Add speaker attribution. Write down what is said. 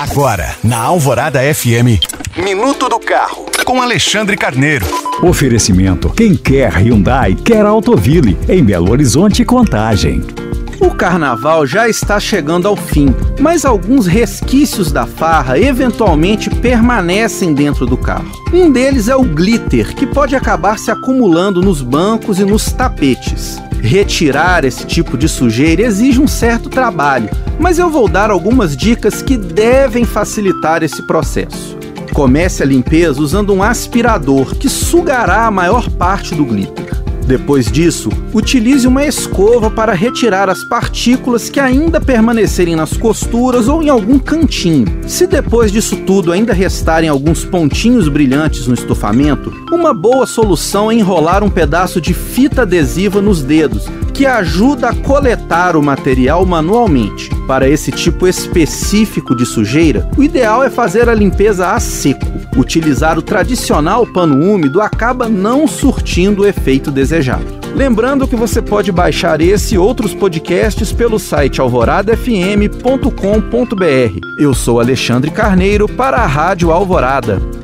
Speaker 1: Agora, na Alvorada FM, Minuto do Carro, com Alexandre Carneiro.
Speaker 2: Oferecimento: quem quer Hyundai, quer Autoville, em Belo Horizonte Contagem.
Speaker 3: O carnaval já está chegando ao fim, mas alguns resquícios da farra eventualmente permanecem dentro do carro. Um deles é o glitter, que pode acabar se acumulando nos bancos e nos tapetes. Retirar esse tipo de sujeira exige um certo trabalho, mas eu vou dar algumas dicas que devem facilitar esse processo. Comece a limpeza usando um aspirador que sugará a maior parte do glitter. Depois disso, utilize uma escova para retirar as partículas que ainda permanecerem nas costuras ou em algum cantinho. Se depois disso tudo ainda restarem alguns pontinhos brilhantes no estofamento, uma boa solução é enrolar um pedaço de fita adesiva nos dedos, que ajuda a coletar o material manualmente. Para esse tipo específico de sujeira, o ideal é fazer a limpeza a seco. Utilizar o tradicional pano úmido acaba não surtindo o efeito desejado. Lembrando que você pode baixar esse e outros podcasts pelo site alvoradafm.com.br. Eu sou Alexandre Carneiro para a Rádio Alvorada.